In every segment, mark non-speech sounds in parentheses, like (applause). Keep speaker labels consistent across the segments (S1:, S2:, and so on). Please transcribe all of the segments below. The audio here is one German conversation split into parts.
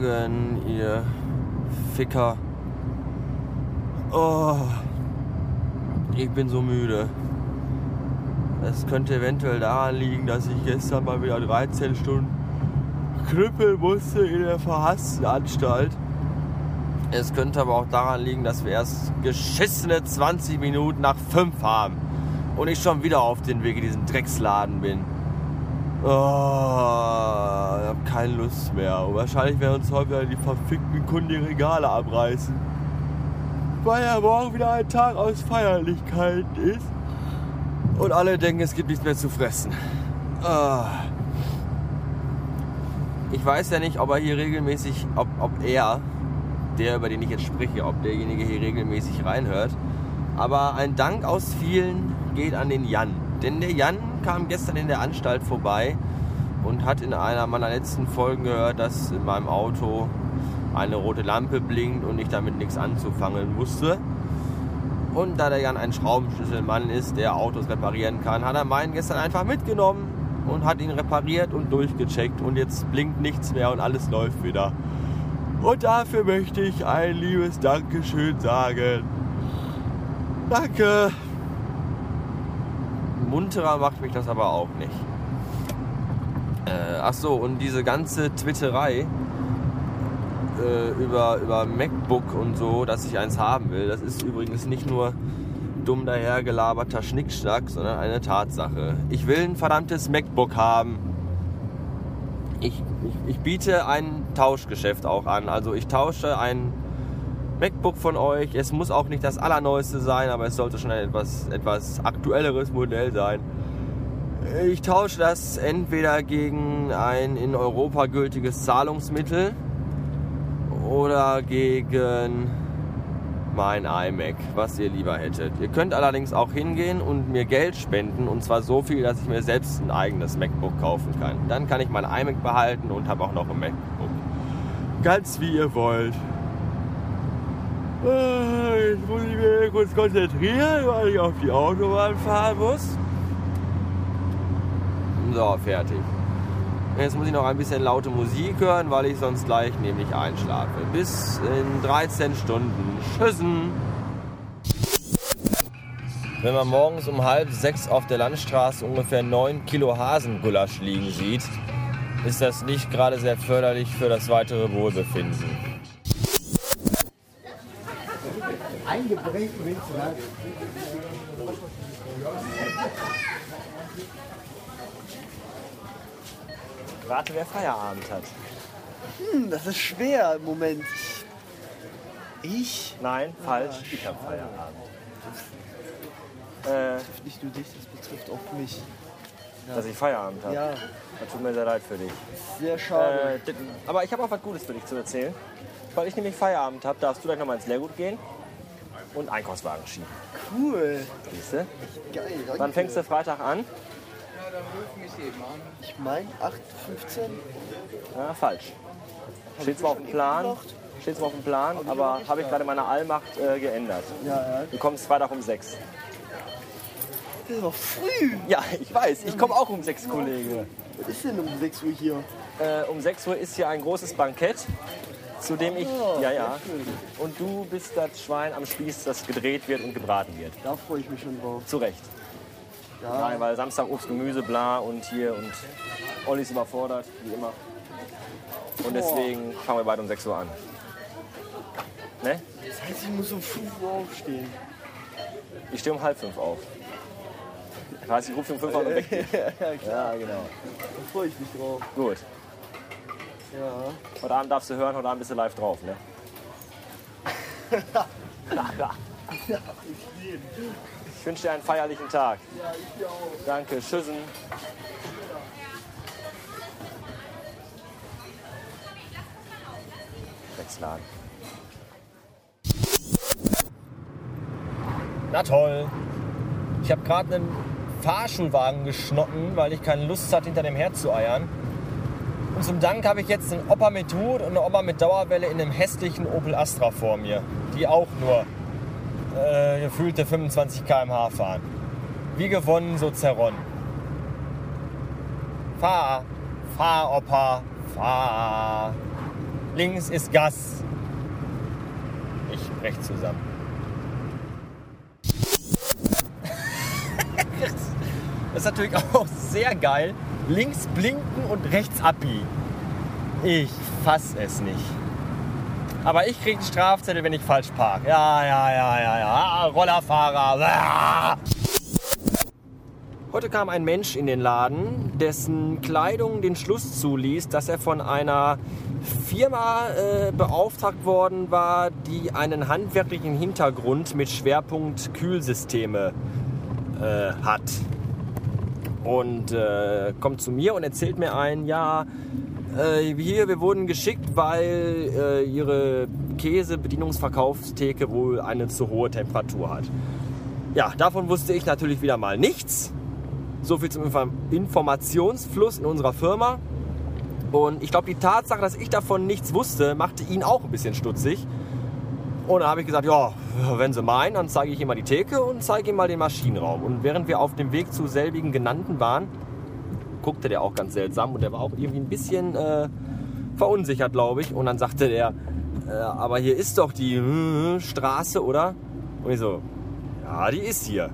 S1: Morgen, ihr Ficker. Oh, ich bin so müde. Es könnte eventuell daran liegen, dass ich gestern mal wieder 13 Stunden knüppeln musste in der verhassten Anstalt. Es könnte aber auch daran liegen, dass wir erst geschissene 20 Minuten nach 5 haben und ich schon wieder auf den Weg in diesen Drecksladen bin. Oh, ich habe keine Lust mehr. Und wahrscheinlich werden uns heute wieder die verfickten Kunden Regale abreißen. Weil ja morgen wieder ein Tag aus Feierlichkeiten ist. Und alle denken, es gibt nichts mehr zu fressen. Oh. Ich weiß ja nicht, ob er hier regelmäßig, ob, ob er, der über den ich jetzt spreche, ob derjenige hier regelmäßig reinhört. Aber ein Dank aus vielen geht an den Jan. Denn der Jan kam gestern in der Anstalt vorbei und hat in einer meiner letzten Folgen gehört, dass in meinem Auto eine rote Lampe blinkt und ich damit nichts anzufangen wusste. Und da der Jan ein Schraubenschlüsselmann ist, der Autos reparieren kann, hat er meinen gestern einfach mitgenommen und hat ihn repariert und durchgecheckt und jetzt blinkt nichts mehr und alles läuft wieder. Und dafür möchte ich ein liebes Dankeschön sagen. Danke munterer macht mich das aber auch nicht. Äh, ach so, und diese ganze Twitterei äh, über, über MacBook und so, dass ich eins haben will, das ist übrigens nicht nur dumm dahergelaberter Schnickschnack, sondern eine Tatsache. Ich will ein verdammtes MacBook haben. Ich, ich, ich biete ein Tauschgeschäft auch an. Also ich tausche ein MacBook von euch. Es muss auch nicht das allerneueste sein, aber es sollte schon ein etwas, etwas aktuelleres Modell sein. Ich tausche das entweder gegen ein in Europa gültiges Zahlungsmittel oder gegen mein iMac, was ihr lieber hättet. Ihr könnt allerdings auch hingehen und mir Geld spenden und zwar so viel, dass ich mir selbst ein eigenes MacBook kaufen kann. Dann kann ich mein iMac behalten und habe auch noch ein MacBook. Ganz wie ihr wollt. Äh, jetzt muss ich mich kurz konzentrieren, weil ich auf die Autobahn fahren muss. So, fertig. Jetzt muss ich noch ein bisschen laute Musik hören, weil ich sonst gleich nämlich einschlafe. Bis in 13 Stunden. Tschüssen! Wenn man morgens um halb sechs auf der Landstraße ungefähr 9 Kilo Hasengulasch liegen sieht, ist das nicht gerade sehr förderlich für das weitere Wohlbefinden. Eingebrennt und Warte, wer Feierabend hat.
S2: Hm, das ist schwer im Moment. Ich?
S1: Nein, falsch. Ah, ich habe Feierabend.
S2: Das äh, betrifft nicht nur dich, das betrifft auch mich.
S1: Ja. Dass ich Feierabend habe.
S2: Ja.
S1: Das tut mir sehr leid für dich.
S2: Sehr schade.
S1: Äh, aber ich habe auch was Gutes für dich zu erzählen. Weil ich nämlich Feierabend habe, darfst du gleich nochmal ins Lehrgut gehen und Einkaufswagen schieben.
S2: Cool.
S1: Siehst du?
S2: Geil, danke.
S1: Wann fängst du Freitag an?
S2: Ja, dann rufen ich eben an. Ich meine 8.15
S1: Ja, falsch. Steht zwar auf dem Plan, steht zwar auf dem Plan, aber habe ich gerade meine Allmacht äh, geändert.
S2: Ja, ja.
S1: Du kommst Freitag um 6.
S2: Das ist doch früh.
S1: Ja, ich weiß. Ich komme auch um 6, Kollege.
S2: Was ist denn um 6 Uhr hier?
S1: Äh, um 6 Uhr ist hier ein großes Bankett zu dem ich.
S2: Oh,
S1: ja, ja. Und du bist das Schwein am Spieß, das gedreht wird und gebraten wird.
S2: Da freue ich mich schon drauf.
S1: Zu Recht.
S2: Ja.
S1: Nein, weil Samstag Obst, Gemüse, bla und hier und Olli ist überfordert, wie immer. Und deswegen fangen wir beide um 6 Uhr an. Ne?
S2: Das heißt, ich muss um 5 Uhr aufstehen.
S1: Ich stehe um halb fünf auf. Das heißt, ich rufe um 5 Uhr weg. (laughs)
S2: ja,
S1: genau.
S2: Da freue ich mich drauf.
S1: Gut.
S2: Ja.
S1: Heute Abend darfst du hören, heute Abend bist du live drauf, ne?
S2: ja,
S1: ich wünsche dir einen feierlichen Tag.
S2: Ja, ich dir auch.
S1: Danke, tschüssen. Wechsladen. Na toll. Ich habe gerade einen Fahrschulwagen geschnotten, weil ich keine Lust hatte, hinter dem Herd zu eiern. Und zum Dank habe ich jetzt einen Opa mit Hut und eine Oma mit Dauerwelle in einem hässlichen Opel Astra vor mir, die auch nur äh, gefühlte 25 km/h fahren. Wie gewonnen, so zerronnen. Fahr, fahr, Opa, fahr. links ist Gas. Ich brech zusammen. (laughs) Das ist natürlich auch sehr geil. Links blinken und rechts abbiegen. Ich fass es nicht. Aber ich kriege einen Strafzettel, wenn ich falsch parke. Ja, ja, ja, ja, ja. Rollerfahrer. Ah. Heute kam ein Mensch in den Laden, dessen Kleidung den Schluss zuließ, dass er von einer Firma äh, beauftragt worden war, die einen handwerklichen Hintergrund mit Schwerpunkt Kühlsysteme äh, hat. Und äh, kommt zu mir und erzählt mir ein, ja, äh, hier, wir wurden geschickt, weil äh, ihre Käsebedienungsverkaufstheke wohl eine zu hohe Temperatur hat. Ja, davon wusste ich natürlich wieder mal nichts. So viel zum Informationsfluss in unserer Firma. Und ich glaube, die Tatsache, dass ich davon nichts wusste, machte ihn auch ein bisschen stutzig. Und dann habe ich gesagt, ja, wenn Sie meinen, dann zeige ich ihm mal die Theke und zeige ihm mal den Maschinenraum. Und während wir auf dem Weg zu selbigen genannten waren, guckte der auch ganz seltsam und der war auch irgendwie ein bisschen äh, verunsichert, glaube ich. Und dann sagte der, äh, aber hier ist doch die äh, Straße, oder? Und ich so, ja, die ist hier.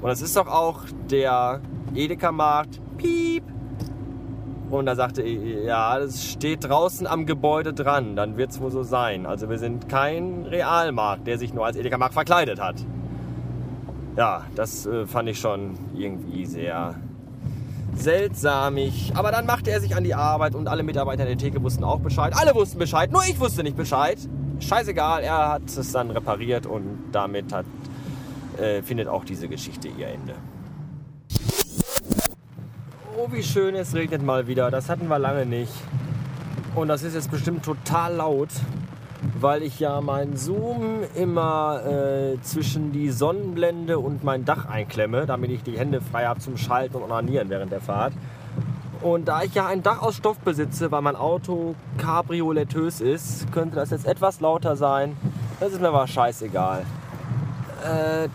S1: Und das ist doch auch der Edeka-Markt. Und da sagte er, ja, das steht draußen am Gebäude dran, dann wird es wohl so sein. Also wir sind kein Realmarkt, der sich nur als Edeka-Markt verkleidet hat. Ja, das äh, fand ich schon irgendwie sehr seltsamig. Aber dann machte er sich an die Arbeit und alle Mitarbeiter der Theke wussten auch Bescheid. Alle wussten Bescheid, nur ich wusste nicht Bescheid. Scheißegal, er hat es dann repariert und damit hat, äh, findet auch diese Geschichte ihr Ende. Oh, wie schön, es regnet mal wieder. Das hatten wir lange nicht. Und das ist jetzt bestimmt total laut weil ich ja meinen Zoom immer äh, zwischen die Sonnenblende und mein Dach einklemme, damit ich die Hände frei habe zum Schalten und Onanieren während der Fahrt. Und da ich ja ein Dach aus Stoff besitze, weil mein Auto cabrioletös ist, könnte das jetzt etwas lauter sein. Das ist mir aber scheißegal. Äh,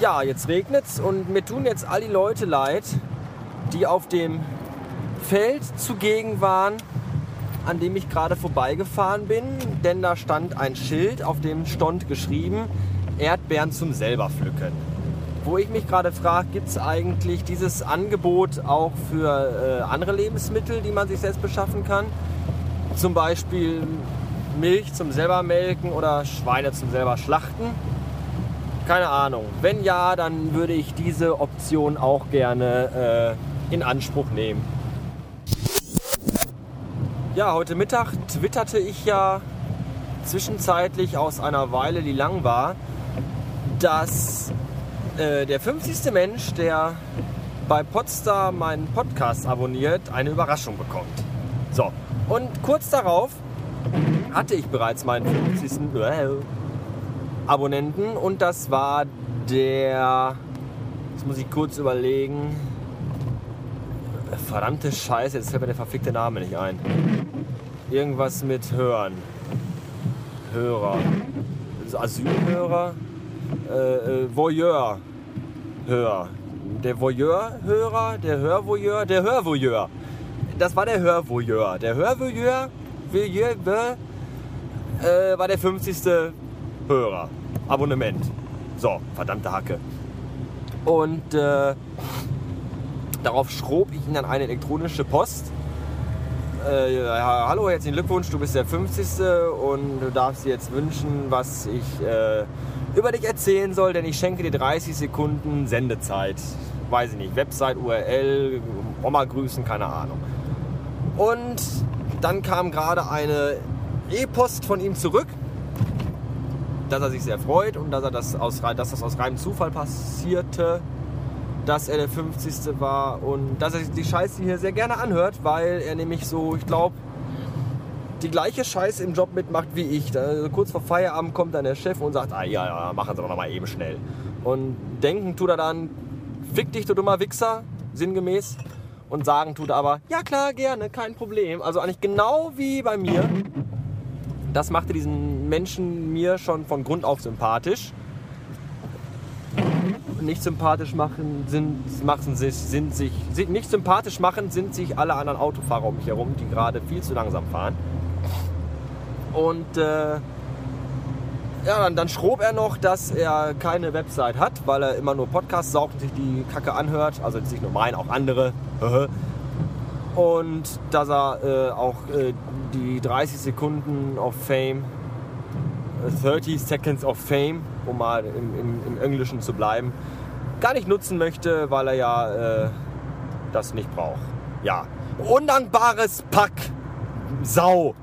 S1: ja, jetzt regnet's und mir tun jetzt all die Leute leid, die auf dem Feld zugegen waren an dem ich gerade vorbeigefahren bin, denn da stand ein Schild, auf dem stand geschrieben, Erdbeeren zum selber pflücken. Wo ich mich gerade frage, gibt es eigentlich dieses Angebot auch für äh, andere Lebensmittel, die man sich selbst beschaffen kann? Zum Beispiel Milch zum selber melken oder Schweine zum selber schlachten? Keine Ahnung. Wenn ja, dann würde ich diese Option auch gerne äh, in Anspruch nehmen. Ja, heute Mittag twitterte ich ja zwischenzeitlich aus einer Weile, die lang war, dass äh, der 50. Mensch, der bei Podstar meinen Podcast abonniert, eine Überraschung bekommt. So, und kurz darauf hatte ich bereits meinen 50. Äh, Abonnenten und das war der, jetzt muss ich kurz überlegen, Verdammte Scheiße, jetzt fällt mir der verfickte Name nicht ein. Irgendwas mit Hören. Hörer. Asylhörer? Äh, äh, Voyeur. Hör. Der Voyeur-Hörer, der Hörvoyeur, der Hörvoyeur. Das war der Hörvoyeur. Der Hörvoyeur Voyeur, äh, war der 50. Hörer. Abonnement. So, verdammte Hacke. Und äh, Darauf schrob ich ihm dann eine elektronische Post. Äh, ja, hallo, herzlichen Glückwunsch, du bist der 50. und du darfst dir jetzt wünschen, was ich äh, über dich erzählen soll, denn ich schenke dir 30 Sekunden Sendezeit. Weiß ich nicht, Website, URL, Oma grüßen, keine Ahnung. Und dann kam gerade eine E-Post von ihm zurück, dass er sich sehr freut und dass, er das, aus, dass das aus reinem Zufall passierte dass er der 50. war und dass er die Scheiße hier sehr gerne anhört, weil er nämlich so, ich glaube, die gleiche Scheiße im Job mitmacht wie ich. Also kurz vor Feierabend kommt dann der Chef und sagt, ah ja, ja, machen Sie doch noch mal eben schnell. Und denken tut er dann, fick dich, du dummer Wichser, sinngemäß. Und sagen tut er aber, ja klar, gerne, kein Problem. Also eigentlich genau wie bei mir. Das machte diesen Menschen mir schon von Grund auf sympathisch nicht sympathisch machen, sind, machen sich, sind sich, sind nicht sympathisch machen, sind sich alle anderen Autofahrer um mich herum, die gerade viel zu langsam fahren. Und äh, ja, dann, dann schrob er noch, dass er keine Website hat, weil er immer nur Podcasts saugt und sich die Kacke anhört. Also nicht nur mein, auch andere. und dass er äh, auch äh, die 30 Sekunden of Fame, 30 Seconds of Fame, um mal im, im, im Englischen zu bleiben, gar nicht nutzen möchte, weil er ja äh, das nicht braucht. Ja, undankbares Pack. Sau.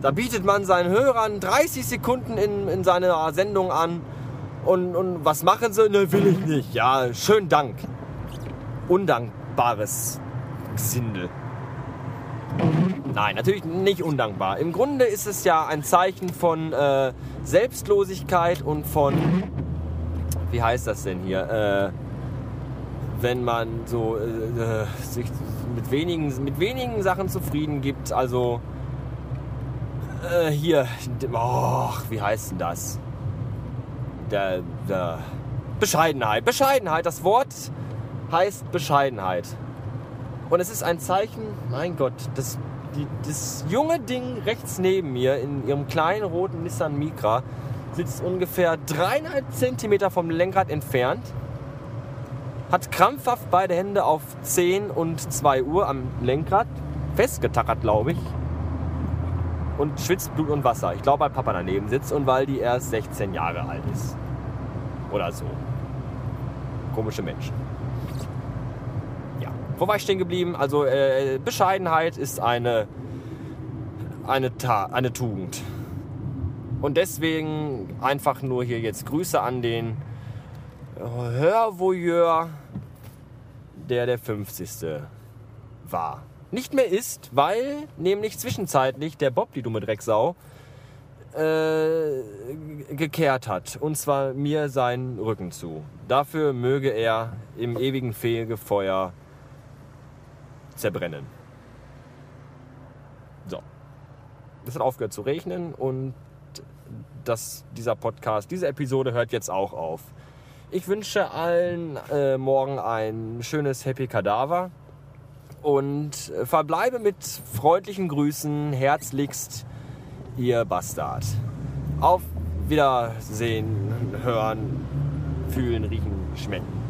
S1: Da bietet man seinen Hörern 30 Sekunden in, in seiner Sendung an. Und, und was machen sie? Ne, will ich nicht. Ja, schönen Dank. Undankbares Gesindel. Nein, natürlich nicht undankbar. Im Grunde ist es ja ein Zeichen von äh, Selbstlosigkeit und von, wie heißt das denn hier, äh, wenn man so äh, sich mit wenigen, mit wenigen Sachen zufrieden gibt. Also äh, hier, oh, wie heißt denn das? Der, der Bescheidenheit. Bescheidenheit, das Wort heißt Bescheidenheit. Und es ist ein Zeichen, mein Gott, das, die, das junge Ding rechts neben mir in ihrem kleinen roten Nissan Micra sitzt ungefähr dreieinhalb Zentimeter vom Lenkrad entfernt, hat krampfhaft beide Hände auf 10 und 2 Uhr am Lenkrad, festgetackert, glaube ich, und schwitzt Blut und Wasser. Ich glaube, weil Papa daneben sitzt und weil die erst 16 Jahre alt ist. Oder so. Komische Menschen. Wo war ich stehen geblieben? Also äh, Bescheidenheit ist eine, eine, eine Tugend. Und deswegen einfach nur hier jetzt Grüße an den Hörvoyeur, der der 50. war nicht mehr ist, weil nämlich zwischenzeitlich der Bob, die dumme Drecksau, äh, gekehrt hat. Und zwar mir seinen Rücken zu. Dafür möge er im ewigen Fegefeuer zerbrennen. So. Es hat aufgehört zu regnen und das, dieser Podcast, diese Episode hört jetzt auch auf. Ich wünsche allen äh, morgen ein schönes Happy Kadaver und verbleibe mit freundlichen Grüßen. Herzlichst, ihr Bastard. Auf Wiedersehen, hören, fühlen, riechen, schmecken.